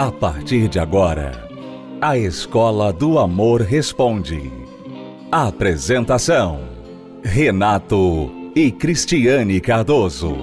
A partir de agora, a Escola do Amor Responde. Apresentação: Renato e Cristiane Cardoso.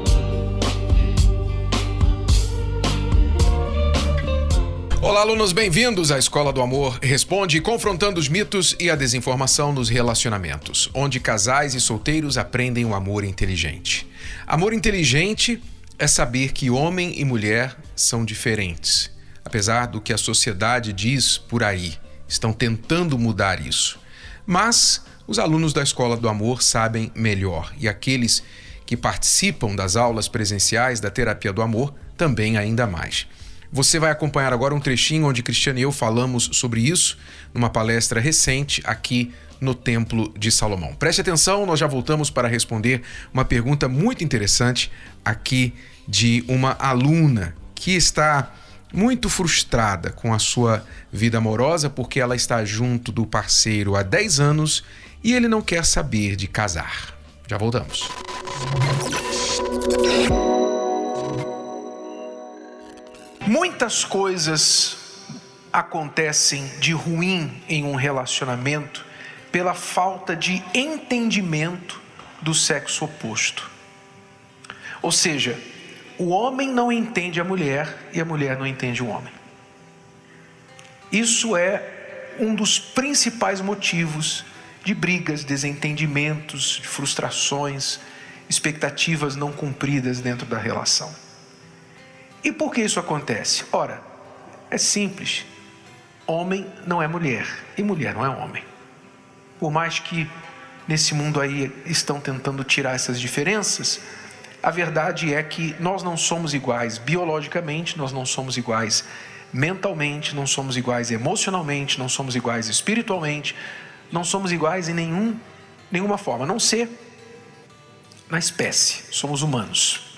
Olá, alunos, bem-vindos à Escola do Amor Responde, confrontando os mitos e a desinformação nos relacionamentos, onde casais e solteiros aprendem o amor inteligente. Amor inteligente é saber que homem e mulher são diferentes apesar do que a sociedade diz por aí. Estão tentando mudar isso. Mas os alunos da Escola do Amor sabem melhor e aqueles que participam das aulas presenciais da Terapia do Amor também ainda mais. Você vai acompanhar agora um trechinho onde Cristiano e eu falamos sobre isso numa palestra recente aqui no Templo de Salomão. Preste atenção, nós já voltamos para responder uma pergunta muito interessante aqui de uma aluna que está muito frustrada com a sua vida amorosa porque ela está junto do parceiro há 10 anos e ele não quer saber de casar. Já voltamos. Muitas coisas acontecem de ruim em um relacionamento pela falta de entendimento do sexo oposto. Ou seja, o homem não entende a mulher e a mulher não entende o homem. Isso é um dos principais motivos de brigas, desentendimentos, de frustrações, expectativas não cumpridas dentro da relação. E por que isso acontece? Ora, é simples. Homem não é mulher e mulher não é homem. Por mais que nesse mundo aí estão tentando tirar essas diferenças, a verdade é que nós não somos iguais. Biologicamente, nós não somos iguais. Mentalmente, não somos iguais. Emocionalmente, não somos iguais. Espiritualmente, não somos iguais em nenhum, nenhuma forma, a não ser na espécie, somos humanos.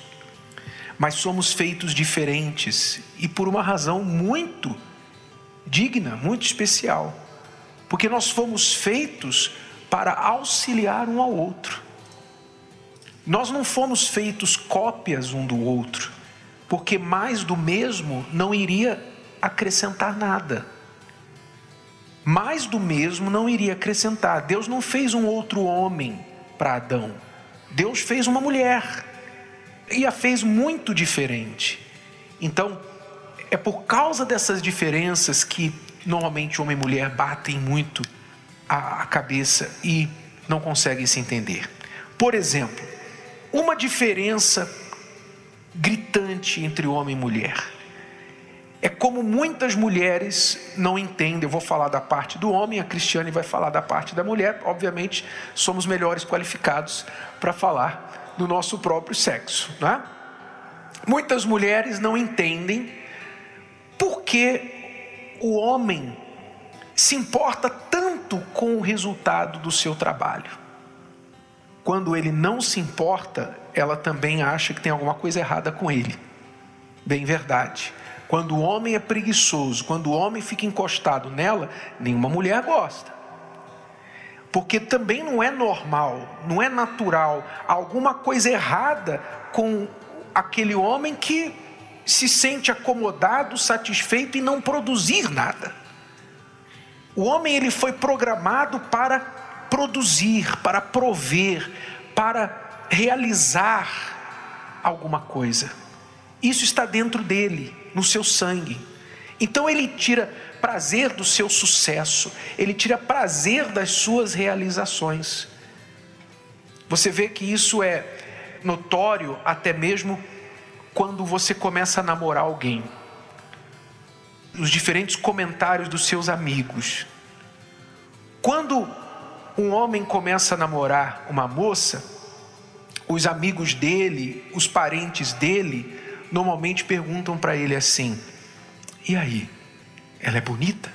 Mas somos feitos diferentes. E por uma razão muito digna, muito especial. Porque nós fomos feitos para auxiliar um ao outro. Nós não fomos feitos cópias um do outro, porque mais do mesmo não iria acrescentar nada. Mais do mesmo não iria acrescentar. Deus não fez um outro homem para Adão. Deus fez uma mulher e a fez muito diferente. Então, é por causa dessas diferenças que normalmente homem e mulher batem muito a cabeça e não conseguem se entender. Por exemplo, uma diferença gritante entre homem e mulher. É como muitas mulheres não entendem. Eu vou falar da parte do homem, a Cristiane vai falar da parte da mulher. Obviamente, somos melhores qualificados para falar do nosso próprio sexo. Né? Muitas mulheres não entendem por que o homem se importa tanto com o resultado do seu trabalho quando ele não se importa, ela também acha que tem alguma coisa errada com ele. Bem verdade. Quando o homem é preguiçoso, quando o homem fica encostado nela, nenhuma mulher gosta. Porque também não é normal, não é natural, alguma coisa errada com aquele homem que se sente acomodado, satisfeito e não produzir nada. O homem ele foi programado para produzir, para prover, para realizar alguma coisa. Isso está dentro dele, no seu sangue. Então ele tira prazer do seu sucesso, ele tira prazer das suas realizações. Você vê que isso é notório até mesmo quando você começa a namorar alguém. Os diferentes comentários dos seus amigos. Quando um homem começa a namorar uma moça, os amigos dele, os parentes dele, normalmente perguntam para ele assim: e aí, ela é bonita?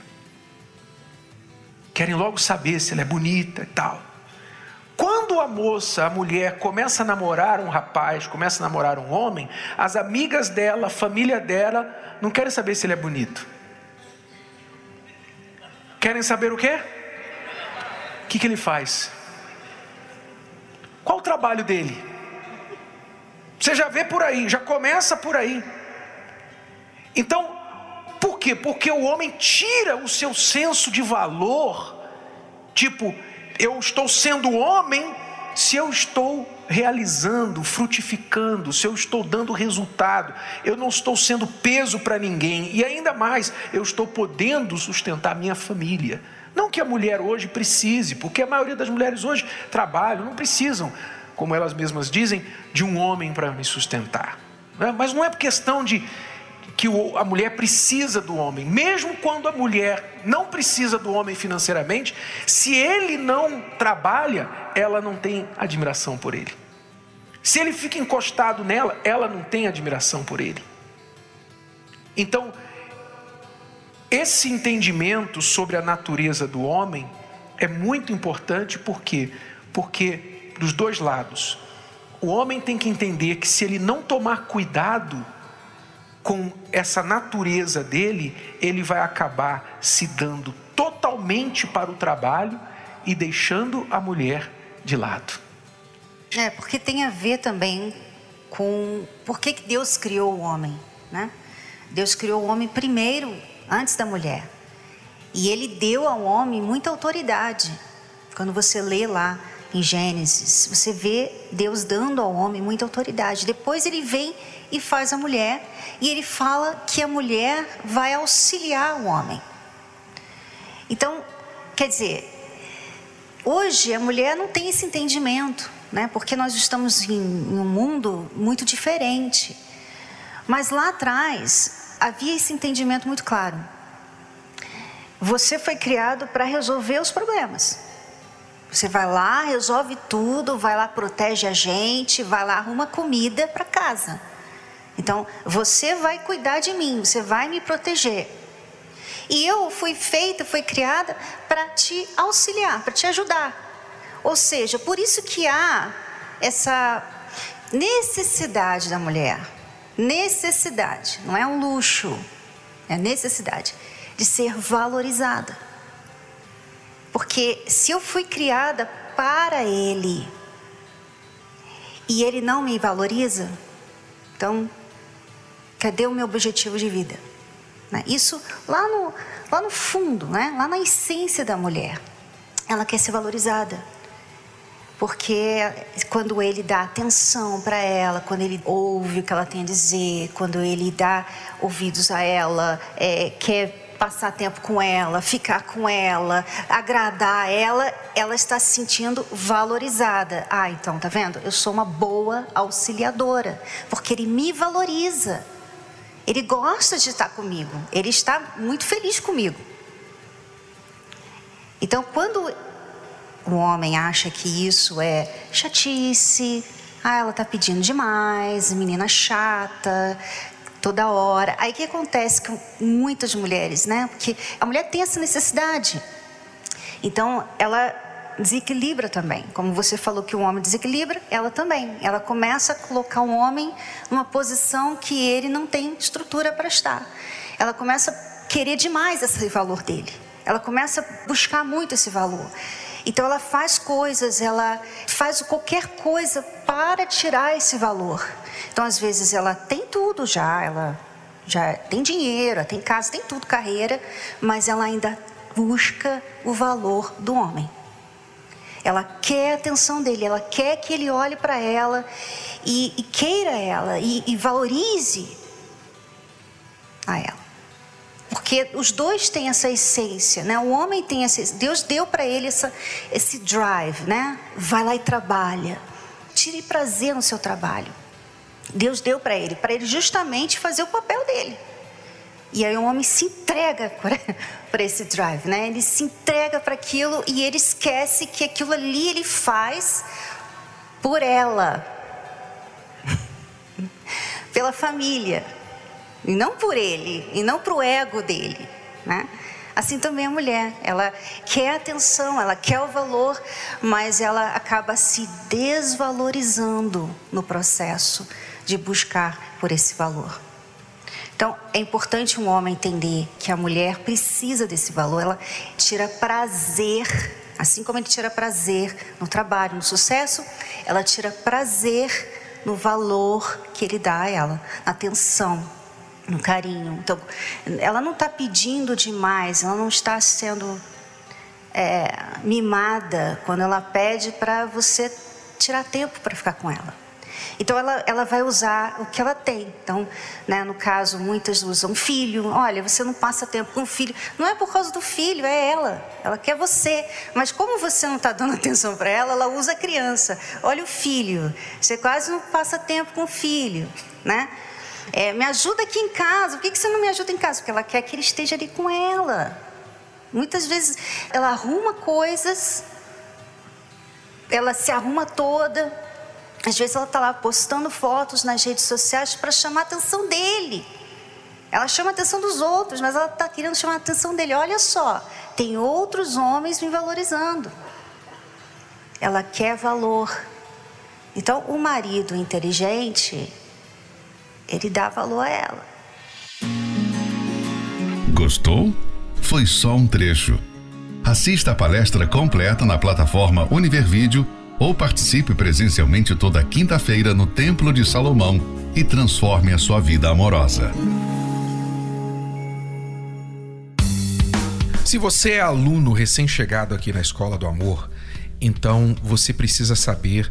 Querem logo saber se ela é bonita e tal. Quando a moça, a mulher, começa a namorar um rapaz, começa a namorar um homem, as amigas dela, a família dela, não querem saber se ele é bonito. Querem saber o quê? O que, que ele faz? Qual o trabalho dele? Você já vê por aí, já começa por aí. Então, por quê? Porque o homem tira o seu senso de valor. Tipo, eu estou sendo homem se eu estou realizando, frutificando, se eu estou dando resultado, eu não estou sendo peso para ninguém e ainda mais, eu estou podendo sustentar minha família. Não que a mulher hoje precise, porque a maioria das mulheres hoje trabalham, não precisam, como elas mesmas dizem, de um homem para me sustentar. Né? Mas não é questão de que a mulher precisa do homem, mesmo quando a mulher não precisa do homem financeiramente, se ele não trabalha, ela não tem admiração por ele. Se ele fica encostado nela, ela não tem admiração por ele. Então, esse entendimento sobre a natureza do homem é muito importante, por quê? Porque dos dois lados, o homem tem que entender que se ele não tomar cuidado com essa natureza dele, ele vai acabar se dando totalmente para o trabalho e deixando a mulher de lado. É, porque tem a ver também com por que Deus criou o homem, né? Deus criou o homem primeiro, antes da mulher. E ele deu ao homem muita autoridade. Quando você lê lá em Gênesis, você vê Deus dando ao homem muita autoridade. Depois ele vem e faz a mulher, e ele fala que a mulher vai auxiliar o homem. Então, quer dizer, hoje a mulher não tem esse entendimento, né? Porque nós estamos em, em um mundo muito diferente. Mas lá atrás havia esse entendimento muito claro. Você foi criado para resolver os problemas. Você vai lá, resolve tudo, vai lá, protege a gente, vai lá, arruma comida para casa. Então, você vai cuidar de mim, você vai me proteger. E eu fui feita, fui criada para te auxiliar, para te ajudar. Ou seja, por isso que há essa necessidade da mulher, necessidade, não é um luxo, é necessidade de ser valorizada. Porque se eu fui criada para ele e ele não me valoriza, então Cadê o meu objetivo de vida? Né? Isso lá no, lá no fundo, né? lá na essência da mulher. Ela quer ser valorizada. Porque quando ele dá atenção para ela, quando ele ouve o que ela tem a dizer, quando ele dá ouvidos a ela, é, quer passar tempo com ela, ficar com ela, agradar ela, ela está se sentindo valorizada. Ah, então, tá vendo? Eu sou uma boa auxiliadora, porque ele me valoriza. Ele gosta de estar comigo, ele está muito feliz comigo. Então, quando o homem acha que isso é chatice, ah, ela está pedindo demais, menina chata, toda hora. Aí o que acontece com muitas mulheres, né? Porque a mulher tem essa necessidade. Então, ela desequilibra também. Como você falou que o homem desequilibra, ela também. Ela começa a colocar o homem numa posição que ele não tem estrutura para estar. Ela começa a querer demais esse valor dele. Ela começa a buscar muito esse valor. Então ela faz coisas, ela faz qualquer coisa para tirar esse valor. Então às vezes ela tem tudo já, ela já tem dinheiro, tem casa, tem tudo, carreira, mas ela ainda busca o valor do homem. Ela quer a atenção dele, ela quer que ele olhe para ela e, e, queira ela e, e valorize a ela. Porque os dois têm essa essência, né? O homem tem essa, Deus deu para ele essa, esse drive, né? Vai lá e trabalha. Tire prazer no seu trabalho. Deus deu para ele, para ele justamente fazer o papel dele. E aí o homem se entrega para esse drive, né? Ele se entrega para aquilo e ele esquece que aquilo ali ele faz por ela, pela família, e não por ele, e não para o ego dele, né? Assim também a mulher, ela quer atenção, ela quer o valor, mas ela acaba se desvalorizando no processo de buscar por esse valor. Então, é importante um homem entender que a mulher precisa desse valor, ela tira prazer, assim como ele tira prazer no trabalho, no sucesso, ela tira prazer no valor que ele dá a ela, na atenção. No carinho. Então, ela não está pedindo demais, ela não está sendo é, mimada quando ela pede para você tirar tempo para ficar com ela. Então ela, ela vai usar o que ela tem. Então, né, no caso, muitas usam filho. Olha, você não passa tempo com o filho. Não é por causa do filho, é ela. Ela quer você. Mas como você não está dando atenção para ela, ela usa a criança. Olha o filho. Você quase não passa tempo com o filho, né? É, me ajuda aqui em casa. Por que, que você não me ajuda em casa? Porque ela quer que ele esteja ali com ela. Muitas vezes ela arruma coisas, ela se arruma toda, às vezes ela está lá postando fotos nas redes sociais para chamar a atenção dele. Ela chama a atenção dos outros, mas ela está querendo chamar a atenção dele. Olha só, tem outros homens me valorizando. Ela quer valor. Então, o marido inteligente, ele dá valor a ela. Gostou? Foi só um trecho. Assista a palestra completa na plataforma Univervídeo ou participe presencialmente toda quinta-feira no Templo de Salomão e transforme a sua vida amorosa. Se você é aluno recém-chegado aqui na Escola do Amor, então você precisa saber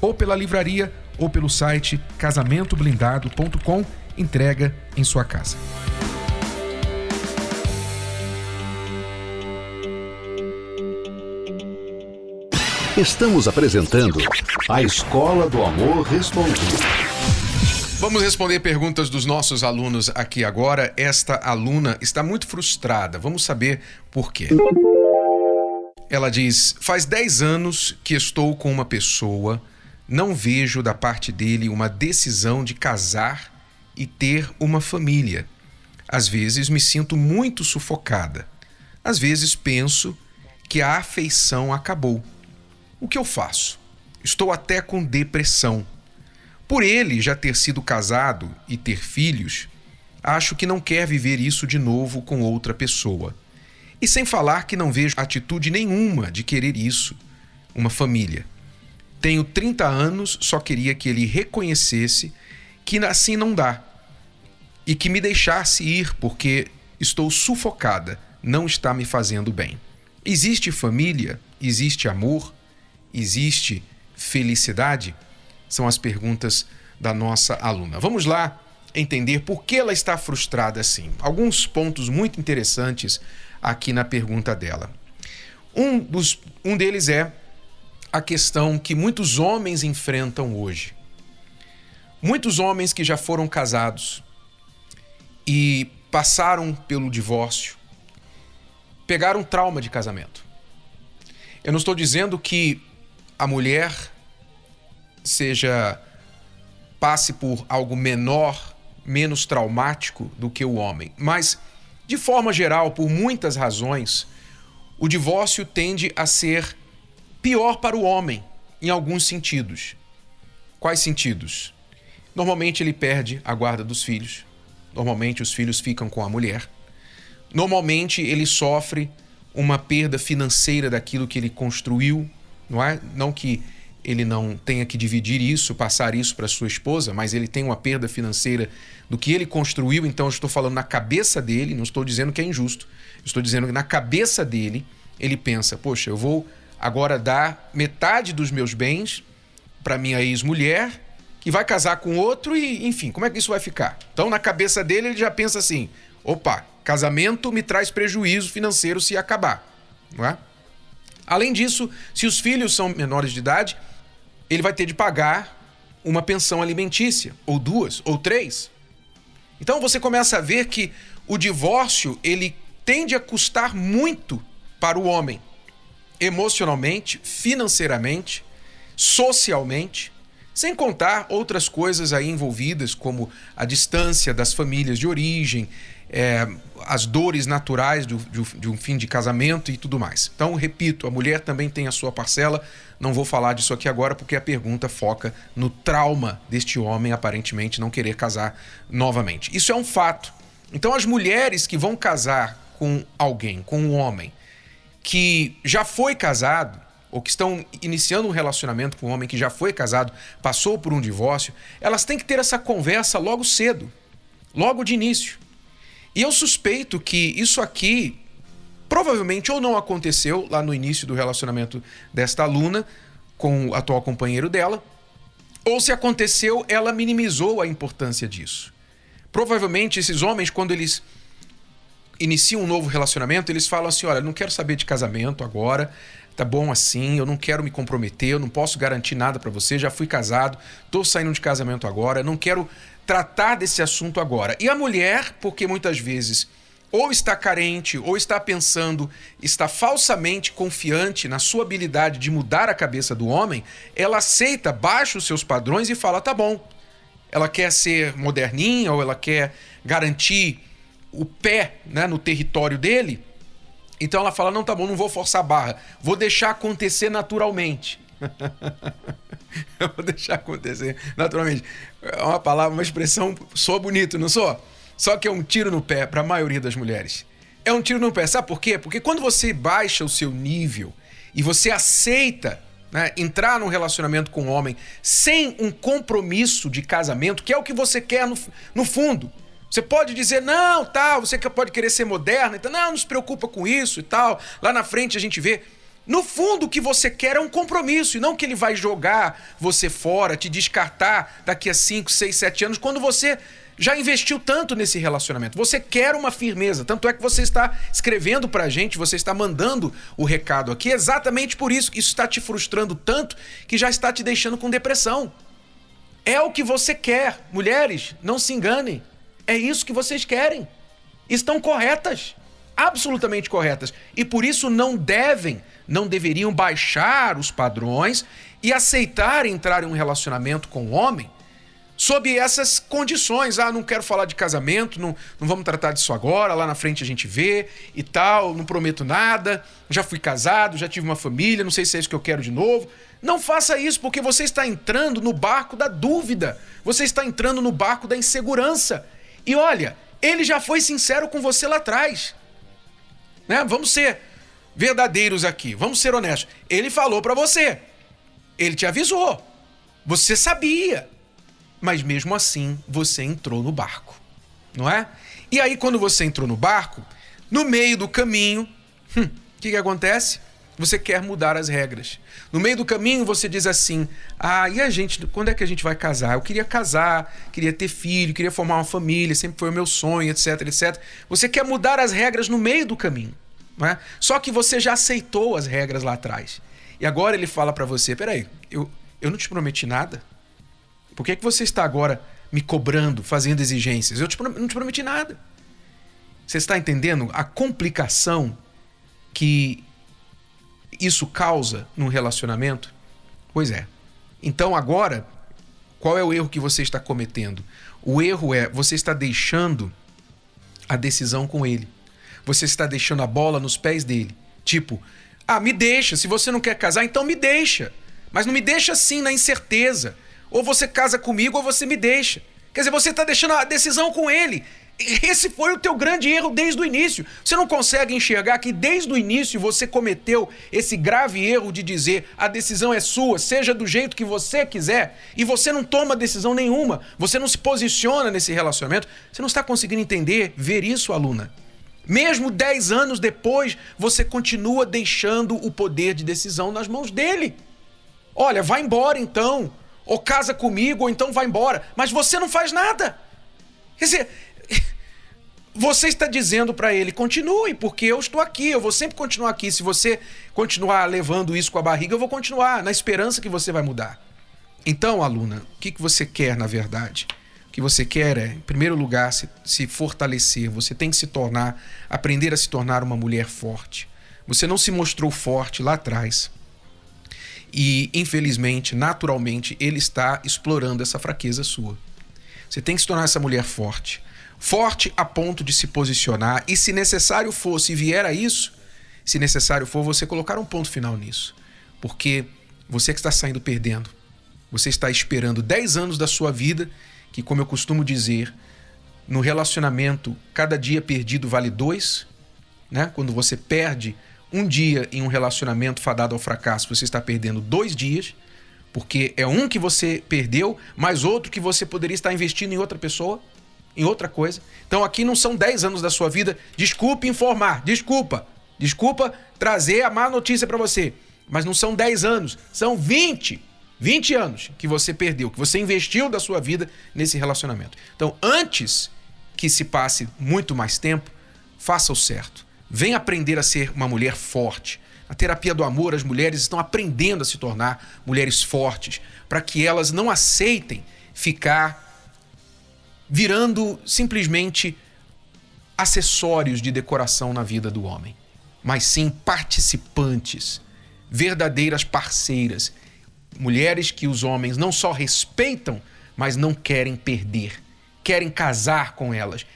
Ou pela livraria ou pelo site casamentoblindado.com, entrega em sua casa. Estamos apresentando a Escola do Amor Respondido. Vamos responder perguntas dos nossos alunos aqui agora. Esta aluna está muito frustrada. Vamos saber por quê. Ela diz: Faz 10 anos que estou com uma pessoa, não vejo da parte dele uma decisão de casar e ter uma família. Às vezes me sinto muito sufocada. Às vezes penso que a afeição acabou o que eu faço? Estou até com depressão. Por ele já ter sido casado e ter filhos, acho que não quer viver isso de novo com outra pessoa. E sem falar que não vejo atitude nenhuma de querer isso, uma família. Tenho 30 anos, só queria que ele reconhecesse que assim não dá e que me deixasse ir porque estou sufocada, não está me fazendo bem. Existe família, existe amor, existe felicidade? São as perguntas da nossa aluna. Vamos lá entender por que ela está frustrada assim. Alguns pontos muito interessantes aqui na pergunta dela. Um, dos, um deles é a questão que muitos homens enfrentam hoje. Muitos homens que já foram casados e passaram pelo divórcio pegaram trauma de casamento. Eu não estou dizendo que a mulher seja passe por algo menor, menos traumático do que o homem, mas de forma geral, por muitas razões, o divórcio tende a ser pior para o homem em alguns sentidos. Quais sentidos? Normalmente ele perde a guarda dos filhos. Normalmente os filhos ficam com a mulher. Normalmente ele sofre uma perda financeira daquilo que ele construiu não é? Não que ele não tenha que dividir isso, passar isso para sua esposa, mas ele tem uma perda financeira do que ele construiu, então eu estou falando na cabeça dele, não estou dizendo que é injusto. Estou dizendo que na cabeça dele, ele pensa: "Poxa, eu vou agora dar metade dos meus bens para minha ex-mulher, e vai casar com outro e, enfim, como é que isso vai ficar? Então, na cabeça dele, ele já pensa assim: opa, casamento me traz prejuízo financeiro se acabar, não é? Além disso, se os filhos são menores de idade, ele vai ter de pagar uma pensão alimentícia, ou duas, ou três. Então você começa a ver que o divórcio ele tende a custar muito para o homem, emocionalmente, financeiramente, socialmente, sem contar outras coisas aí envolvidas, como a distância das famílias de origem, é, as dores naturais de, de um fim de casamento e tudo mais. Então, repito, a mulher também tem a sua parcela. Não vou falar disso aqui agora porque a pergunta foca no trauma deste homem aparentemente não querer casar novamente. Isso é um fato. Então, as mulheres que vão casar com alguém, com um homem que já foi casado, ou que estão iniciando um relacionamento com um homem que já foi casado, passou por um divórcio, elas têm que ter essa conversa logo cedo, logo de início. E eu suspeito que isso aqui provavelmente ou não aconteceu lá no início do relacionamento desta aluna com o atual companheiro dela, ou se aconteceu, ela minimizou a importância disso. Provavelmente esses homens, quando eles iniciam um novo relacionamento, eles falam assim: olha, não quero saber de casamento agora, tá bom assim, eu não quero me comprometer, eu não posso garantir nada para você, já fui casado, tô saindo de casamento agora, não quero tratar desse assunto agora. E a mulher, porque muitas vezes ou está carente, ou está pensando, está falsamente confiante na sua habilidade de mudar a cabeça do homem, ela aceita, baixa os seus padrões e fala: tá bom. Ela quer ser moderninha ou ela quer garantir o pé né, no território dele, então ela fala: não, tá bom, não vou forçar a barra, vou deixar acontecer naturalmente. Eu vou deixar acontecer naturalmente. É uma palavra, uma expressão, sou bonito, não sou? Só que é um tiro no pé para a maioria das mulheres. É um tiro no pé, sabe por quê? Porque quando você baixa o seu nível e você aceita né, entrar num relacionamento com um homem sem um compromisso de casamento, que é o que você quer no, no fundo. Você pode dizer, não, tal, você pode querer ser moderna, então, não, não se preocupa com isso e tal. Lá na frente a gente vê. No fundo, o que você quer é um compromisso, e não que ele vai jogar você fora, te descartar daqui a 5, 6, 7 anos, quando você já investiu tanto nesse relacionamento. Você quer uma firmeza. Tanto é que você está escrevendo pra gente, você está mandando o recado aqui exatamente por isso. Isso está te frustrando tanto que já está te deixando com depressão. É o que você quer. Mulheres, não se enganem. É isso que vocês querem. Estão corretas. Absolutamente corretas. E por isso não devem, não deveriam baixar os padrões e aceitar entrar em um relacionamento com o um homem sob essas condições. Ah, não quero falar de casamento, não, não vamos tratar disso agora, lá na frente a gente vê e tal, não prometo nada, já fui casado, já tive uma família, não sei se é isso que eu quero de novo. Não faça isso, porque você está entrando no barco da dúvida, você está entrando no barco da insegurança. E olha, ele já foi sincero com você lá atrás. Né? Vamos ser verdadeiros aqui, vamos ser honestos. Ele falou para você, ele te avisou, você sabia, mas mesmo assim você entrou no barco, não é? E aí, quando você entrou no barco, no meio do caminho, hum, o hum, que, que acontece? Você quer mudar as regras. No meio do caminho você diz assim: "Ah, e a gente, quando é que a gente vai casar? Eu queria casar, queria ter filho, queria formar uma família, sempre foi o meu sonho, etc, etc". Você quer mudar as regras no meio do caminho, não é? Só que você já aceitou as regras lá atrás. E agora ele fala para você: "Peraí, eu eu não te prometi nada. Por que, que você está agora me cobrando, fazendo exigências? Eu te, não te prometi nada. Você está entendendo a complicação que isso causa num relacionamento? Pois é. Então agora, qual é o erro que você está cometendo? O erro é você está deixando a decisão com ele. Você está deixando a bola nos pés dele. Tipo, ah, me deixa. Se você não quer casar, então me deixa. Mas não me deixa assim na incerteza. Ou você casa comigo ou você me deixa. Quer dizer, você está deixando a decisão com ele. Esse foi o teu grande erro desde o início. Você não consegue enxergar que desde o início você cometeu esse grave erro de dizer a decisão é sua, seja do jeito que você quiser, e você não toma decisão nenhuma, você não se posiciona nesse relacionamento. Você não está conseguindo entender, ver isso, aluna. Mesmo 10 anos depois, você continua deixando o poder de decisão nas mãos dele. Olha, vai embora então. ou casa comigo, ou então vai embora. Mas você não faz nada. Quer dizer, você está dizendo para ele: continue, porque eu estou aqui, eu vou sempre continuar aqui. Se você continuar levando isso com a barriga, eu vou continuar, na esperança que você vai mudar. Então, aluna, o que, que você quer na verdade? O que você quer é, em primeiro lugar, se, se fortalecer. Você tem que se tornar, aprender a se tornar uma mulher forte. Você não se mostrou forte lá atrás. E, infelizmente, naturalmente, ele está explorando essa fraqueza sua. Você tem que se tornar essa mulher forte. Forte a ponto de se posicionar e, se necessário for, se vier a isso, se necessário for, você colocar um ponto final nisso. Porque você que está saindo perdendo, você está esperando 10 anos da sua vida, que, como eu costumo dizer, no relacionamento, cada dia perdido vale dois. Né? Quando você perde um dia em um relacionamento fadado ao fracasso, você está perdendo dois dias, porque é um que você perdeu, mais outro que você poderia estar investindo em outra pessoa, em outra coisa. Então aqui não são 10 anos da sua vida. Desculpe informar, desculpa. Desculpa trazer a má notícia para você. Mas não são 10 anos, são 20. 20 anos que você perdeu, que você investiu da sua vida nesse relacionamento. Então, antes que se passe muito mais tempo, faça o certo. Vem aprender a ser uma mulher forte. Na terapia do amor, as mulheres estão aprendendo a se tornar mulheres fortes, para que elas não aceitem ficar virando simplesmente acessórios de decoração na vida do homem, mas sim participantes, verdadeiras parceiras, mulheres que os homens não só respeitam, mas não querem perder, querem casar com elas,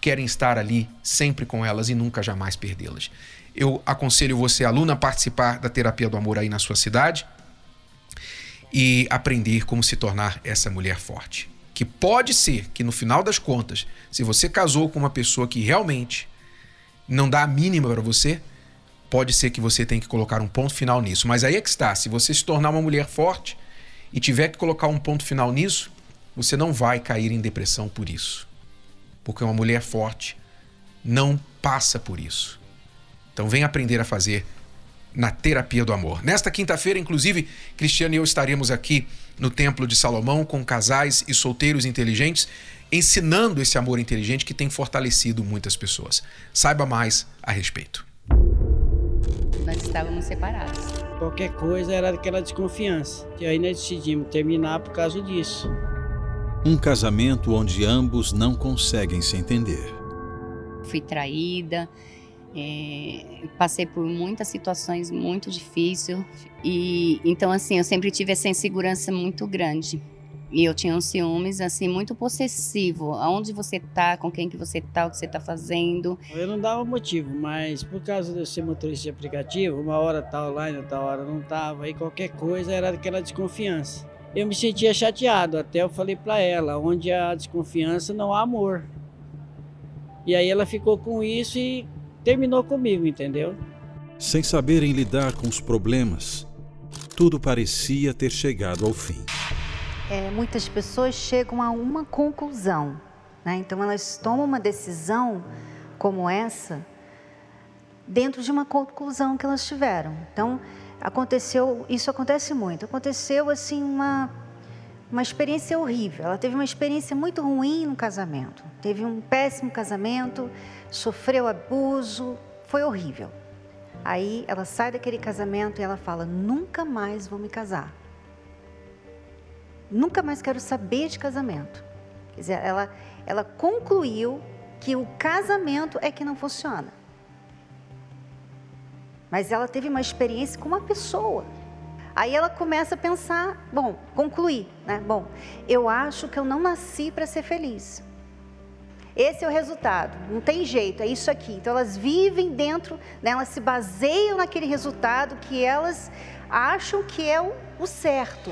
querem estar ali sempre com elas e nunca jamais perdê-las. Eu aconselho você, aluna, a participar da terapia do amor aí na sua cidade e aprender como se tornar essa mulher forte. Que pode ser que no final das contas, se você casou com uma pessoa que realmente não dá a mínima para você, pode ser que você tenha que colocar um ponto final nisso. Mas aí é que está, se você se tornar uma mulher forte e tiver que colocar um ponto final nisso, você não vai cair em depressão por isso porque uma mulher forte não passa por isso. Então vem aprender a fazer na terapia do amor. Nesta quinta-feira, inclusive, Cristiano e eu estaremos aqui no Templo de Salomão com casais e solteiros inteligentes, ensinando esse amor inteligente que tem fortalecido muitas pessoas. Saiba mais a respeito. Nós estávamos separados. Qualquer coisa era aquela desconfiança. E aí nós decidimos terminar por causa disso. Um casamento onde ambos não conseguem se entender. Fui traída, é, passei por muitas situações muito difíceis e então assim eu sempre tive essa insegurança muito grande. E eu tinha um ciúmes assim muito possessivo. Aonde você tá? Com quem que você tá? O que você tá fazendo? Eu não dava motivo mas por causa de eu ser motorista de aplicativo uma hora tá online outra hora não tava e qualquer coisa era aquela desconfiança. Eu me sentia chateado. Até eu falei para ela, onde há desconfiança não há amor. E aí ela ficou com isso e terminou comigo, entendeu? Sem saberem lidar com os problemas, tudo parecia ter chegado ao fim. É, muitas pessoas chegam a uma conclusão, né? então elas tomam uma decisão como essa dentro de uma conclusão que elas tiveram. Então, aconteceu, isso acontece muito. Aconteceu assim uma uma experiência horrível. Ela teve uma experiência muito ruim no casamento. Teve um péssimo casamento, sofreu abuso, foi horrível. Aí ela sai daquele casamento e ela fala: "Nunca mais vou me casar. Nunca mais quero saber de casamento". Quer dizer, ela ela concluiu que o casamento é que não funciona. Mas ela teve uma experiência com uma pessoa. Aí ela começa a pensar, bom, concluir, né? Bom, eu acho que eu não nasci para ser feliz. Esse é o resultado, não tem jeito, é isso aqui. Então elas vivem dentro, né? elas se baseiam naquele resultado que elas acham que é o, o certo.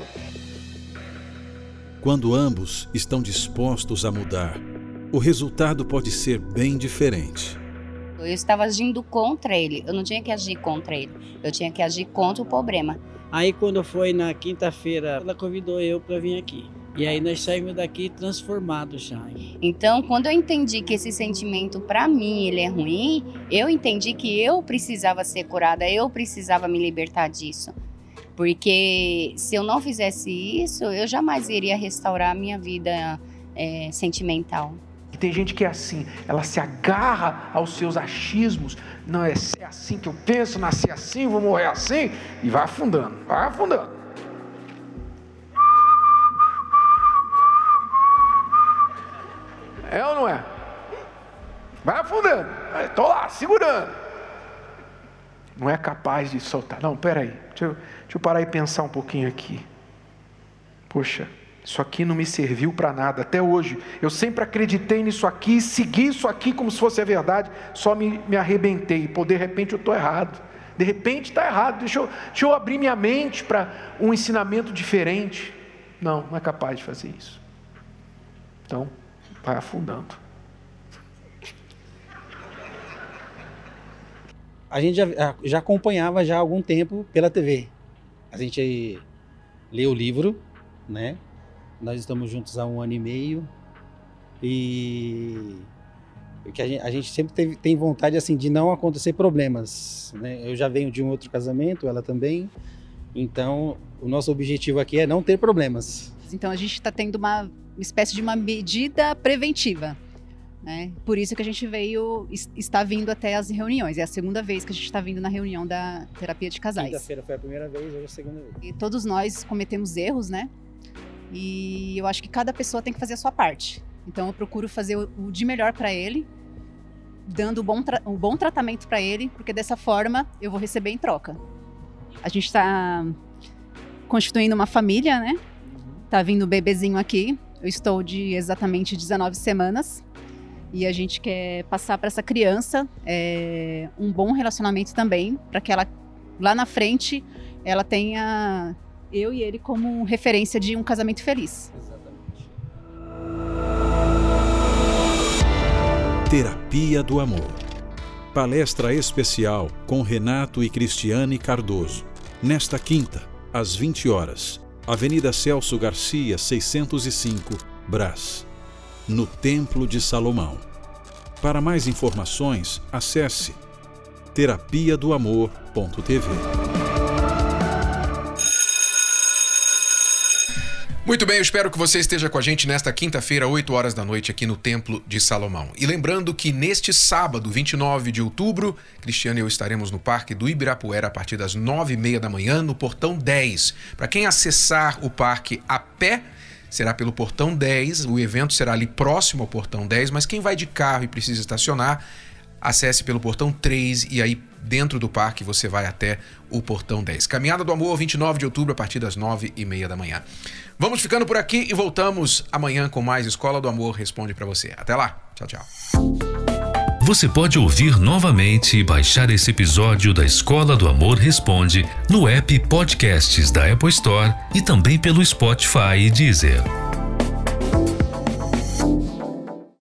Quando ambos estão dispostos a mudar, o resultado pode ser bem diferente. Eu estava agindo contra ele. Eu não tinha que agir contra ele. Eu tinha que agir contra o problema. Aí quando foi na quinta-feira, ela convidou eu para vir aqui. E aí nós saímos daqui transformados já. Então, quando eu entendi que esse sentimento para mim ele é ruim, eu entendi que eu precisava ser curada, eu precisava me libertar disso. Porque se eu não fizesse isso, eu jamais iria restaurar a minha vida é, sentimental. Tem gente que é assim, ela se agarra aos seus achismos. Não, é, é assim que eu penso, nasci assim, vou morrer assim, e vai afundando, vai afundando. É ou não é? Vai afundando. Estou lá, segurando. Não é capaz de soltar. Não, peraí. Deixa eu, deixa eu parar e pensar um pouquinho aqui. Poxa, isso aqui não me serviu para nada até hoje. Eu sempre acreditei nisso aqui, segui isso aqui como se fosse a verdade, só me, me arrebentei. Pô, de repente eu estou errado. De repente está errado. Deixa eu, deixa eu abrir minha mente para um ensinamento diferente. Não, não é capaz de fazer isso. Então, vai afundando. A gente já, já acompanhava já há algum tempo pela TV. A gente lê o livro, né? Nós estamos juntos há um ano e meio e que a gente, a gente sempre teve, tem vontade assim de não acontecer problemas. Né? Eu já venho de um outro casamento, ela também. Então, o nosso objetivo aqui é não ter problemas. Então, a gente está tendo uma espécie de uma medida preventiva. Né? Por isso que a gente veio, está vindo até as reuniões. É a segunda vez que a gente está vindo na reunião da terapia de casais. Quinta-feira foi a primeira vez, hoje é a segunda vez. E todos nós cometemos erros, né? E eu acho que cada pessoa tem que fazer a sua parte. Então eu procuro fazer o de melhor para ele, dando um bom, um bom tratamento para ele, porque dessa forma eu vou receber em troca. A gente está constituindo uma família, né? Tá vindo um bebezinho aqui. Eu estou de exatamente 19 semanas. E a gente quer passar para essa criança é, um bom relacionamento também, para que ela lá na frente ela tenha eu e ele como referência de um casamento feliz. Exatamente. Terapia do Amor. Palestra especial com Renato e Cristiane Cardoso. Nesta quinta, às 20 horas, Avenida Celso Garcia, 605, Brás, no Templo de Salomão. Para mais informações, acesse terapia Muito bem, eu espero que você esteja com a gente nesta quinta-feira, 8 horas da noite, aqui no Templo de Salomão. E lembrando que neste sábado, 29 de outubro, Cristiano e eu estaremos no Parque do Ibirapuera a partir das 9 e meia da manhã, no Portão 10. Para quem acessar o parque a pé, será pelo Portão 10, o evento será ali próximo ao Portão 10, mas quem vai de carro e precisa estacionar, acesse pelo Portão 3 e aí dentro do parque você vai até o Portão 10. Caminhada do Amor, 29 de outubro, a partir das 9 e meia da manhã. Vamos ficando por aqui e voltamos amanhã com mais Escola do Amor Responde para você. Até lá. Tchau, tchau. Você pode ouvir novamente e baixar esse episódio da Escola do Amor Responde no app Podcasts da Apple Store e também pelo Spotify e Deezer.